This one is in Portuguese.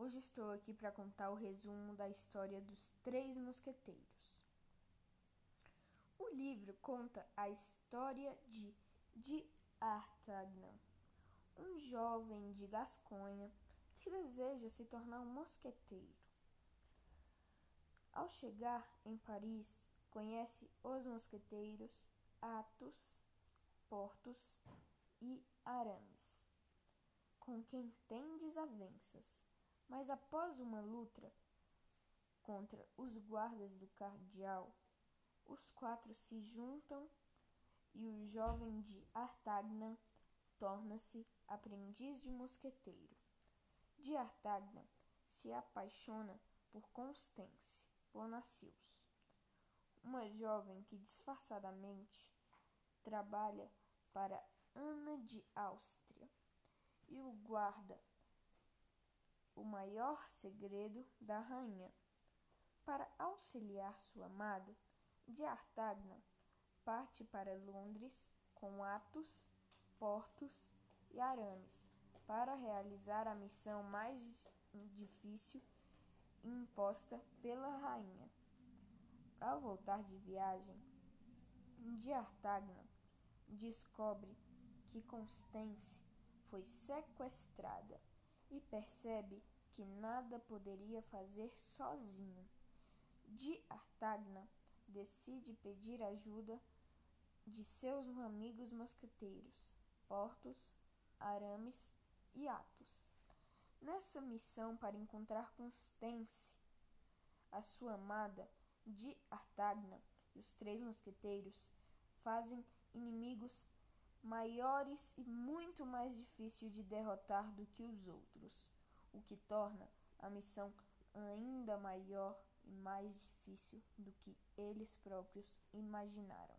Hoje estou aqui para contar o resumo da história dos Três Mosqueteiros. O livro conta a história de D'Artagnan, um jovem de Gasconha que deseja se tornar um mosqueteiro. Ao chegar em Paris, conhece os mosqueteiros Athos, Portos e Aramis, com quem tem desavenças mas após uma luta contra os guardas do cardeal, os quatro se juntam e o jovem de Artagnan torna-se aprendiz de mosqueteiro. De Artagnan se apaixona por Constance Bonacieux, uma jovem que disfarçadamente trabalha para Ana de Áustria e o guarda o maior segredo da rainha. Para auxiliar sua amada, D'Artagnan parte para Londres com Atos, Portos e Arames para realizar a missão mais difícil imposta pela rainha. Ao voltar de viagem, D'Artagnan descobre que Constance foi sequestrada e percebe que nada poderia fazer sozinho. De Artagnan decide pedir ajuda de seus amigos mosqueteiros, Portos, Arames e Athos. Nessa missão para encontrar Constance, a sua amada, de Artagnan e os três mosqueteiros fazem inimigos maiores e muito mais difícil de derrotar do que os outros, o que torna a missão ainda maior e mais difícil do que eles próprios imaginaram.